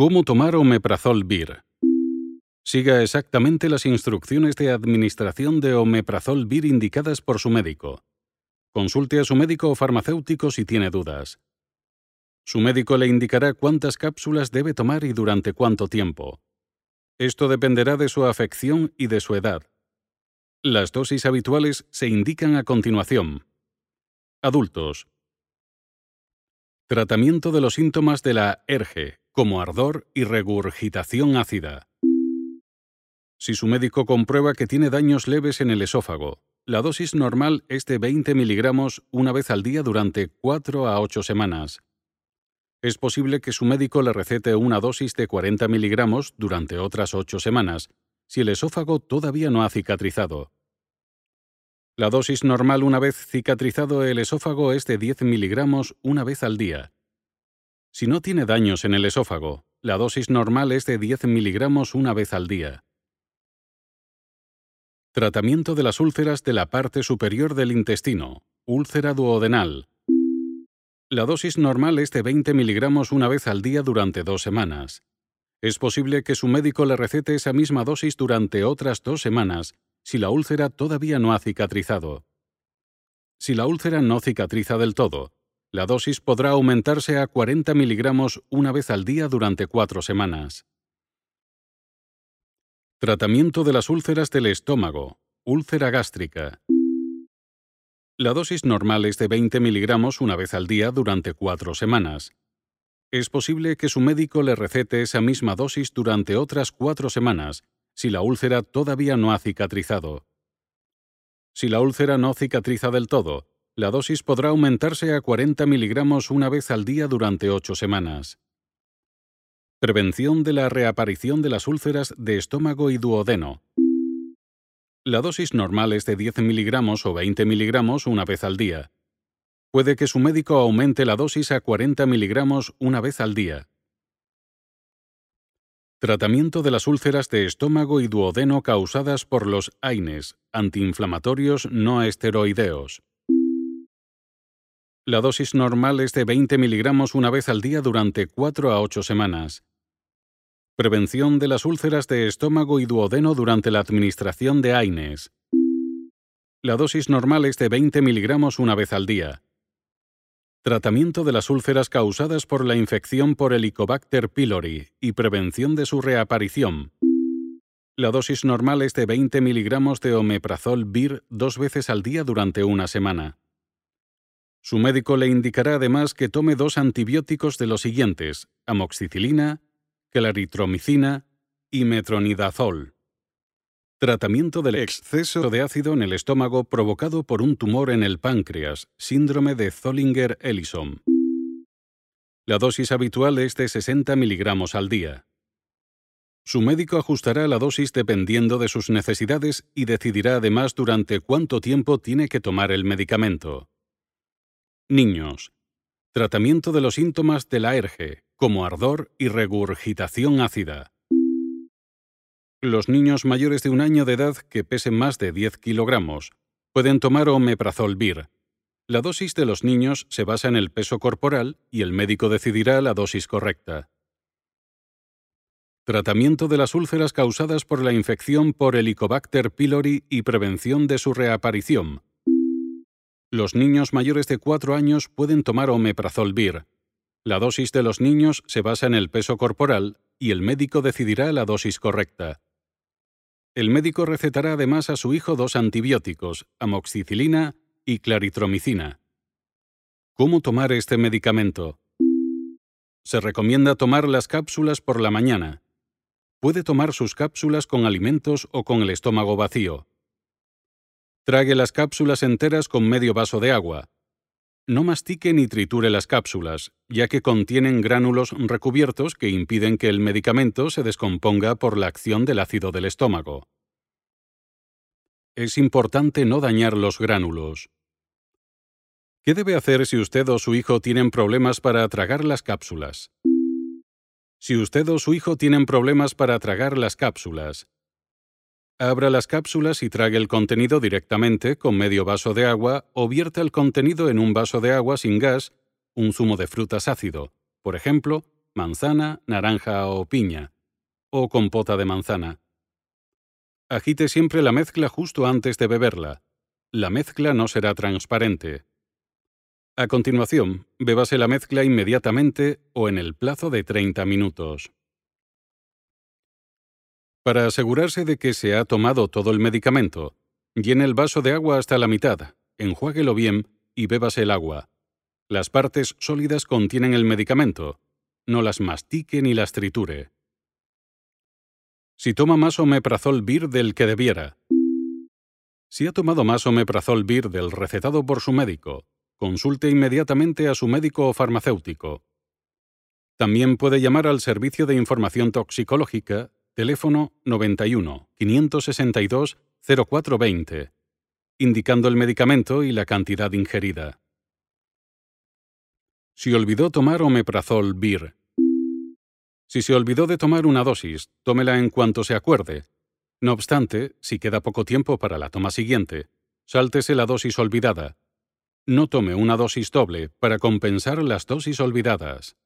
¿Cómo tomar omeprazol BIR? Siga exactamente las instrucciones de administración de omeprazol BIR indicadas por su médico. Consulte a su médico o farmacéutico si tiene dudas. Su médico le indicará cuántas cápsulas debe tomar y durante cuánto tiempo. Esto dependerá de su afección y de su edad. Las dosis habituales se indican a continuación. Adultos. Tratamiento de los síntomas de la ERGE, como ardor y regurgitación ácida. Si su médico comprueba que tiene daños leves en el esófago, la dosis normal es de 20 miligramos una vez al día durante 4 a 8 semanas. Es posible que su médico le recete una dosis de 40 miligramos durante otras 8 semanas, si el esófago todavía no ha cicatrizado. La dosis normal una vez cicatrizado el esófago es de 10 miligramos una vez al día. Si no tiene daños en el esófago, la dosis normal es de 10 miligramos una vez al día. Tratamiento de las úlceras de la parte superior del intestino, úlcera duodenal. La dosis normal es de 20 miligramos una vez al día durante dos semanas. Es posible que su médico le recete esa misma dosis durante otras dos semanas si la úlcera todavía no ha cicatrizado. Si la úlcera no cicatriza del todo, la dosis podrá aumentarse a 40 miligramos una vez al día durante cuatro semanas. Tratamiento de las úlceras del estómago, úlcera gástrica. La dosis normal es de 20 miligramos una vez al día durante cuatro semanas. Es posible que su médico le recete esa misma dosis durante otras cuatro semanas si la úlcera todavía no ha cicatrizado. Si la úlcera no cicatriza del todo, la dosis podrá aumentarse a 40 miligramos una vez al día durante ocho semanas. Prevención de la reaparición de las úlceras de estómago y duodeno. La dosis normal es de 10 miligramos o 20 miligramos una vez al día. Puede que su médico aumente la dosis a 40 miligramos una vez al día. Tratamiento de las úlceras de estómago y duodeno causadas por los AINES, antiinflamatorios no esteroideos. La dosis normal es de 20 miligramos una vez al día durante 4 a 8 semanas. Prevención de las úlceras de estómago y duodeno durante la administración de AINES. La dosis normal es de 20 miligramos una vez al día. Tratamiento de las úlceras causadas por la infección por Helicobacter pylori y prevención de su reaparición. La dosis normal es de 20 miligramos de omeprazol BIR dos veces al día durante una semana. Su médico le indicará además que tome dos antibióticos de los siguientes, amoxicilina, claritromicina y metronidazol. Tratamiento del exceso de ácido en el estómago provocado por un tumor en el páncreas, síndrome de Zollinger-Ellison. La dosis habitual es de 60 miligramos al día. Su médico ajustará la dosis dependiendo de sus necesidades y decidirá además durante cuánto tiempo tiene que tomar el medicamento. Niños. Tratamiento de los síntomas de la ERGE, como ardor y regurgitación ácida. Los niños mayores de un año de edad que pesen más de 10 kilogramos pueden tomar omeprazol BIR. La dosis de los niños se basa en el peso corporal y el médico decidirá la dosis correcta. Tratamiento de las úlceras causadas por la infección por Helicobacter pylori y prevención de su reaparición. Los niños mayores de 4 años pueden tomar omeprazol BIR. La dosis de los niños se basa en el peso corporal y el médico decidirá la dosis correcta. El médico recetará además a su hijo dos antibióticos, amoxicilina y claritromicina. ¿Cómo tomar este medicamento? Se recomienda tomar las cápsulas por la mañana. Puede tomar sus cápsulas con alimentos o con el estómago vacío. Trague las cápsulas enteras con medio vaso de agua. No mastique ni triture las cápsulas, ya que contienen gránulos recubiertos que impiden que el medicamento se descomponga por la acción del ácido del estómago. Es importante no dañar los gránulos. ¿Qué debe hacer si usted o su hijo tienen problemas para tragar las cápsulas? Si usted o su hijo tienen problemas para tragar las cápsulas, Abra las cápsulas y trague el contenido directamente con medio vaso de agua o vierta el contenido en un vaso de agua sin gas, un zumo de frutas ácido, por ejemplo, manzana, naranja o piña, o compota de manzana. Agite siempre la mezcla justo antes de beberla. La mezcla no será transparente. A continuación, bébase la mezcla inmediatamente o en el plazo de 30 minutos. Para asegurarse de que se ha tomado todo el medicamento, llene el vaso de agua hasta la mitad, enjuáguelo bien y bébase el agua. Las partes sólidas contienen el medicamento. No las mastique ni las triture. Si toma más omeprazol BIR del que debiera. Si ha tomado más omeprazol BIR del recetado por su médico, consulte inmediatamente a su médico o farmacéutico. También puede llamar al Servicio de Información Toxicológica, teléfono 91 562 0420, indicando el medicamento y la cantidad ingerida. Si olvidó tomar omeprazol BIR. Si se olvidó de tomar una dosis, tómela en cuanto se acuerde. No obstante, si queda poco tiempo para la toma siguiente, sáltese la dosis olvidada no tome una dosis doble para compensar las dosis olvidadas.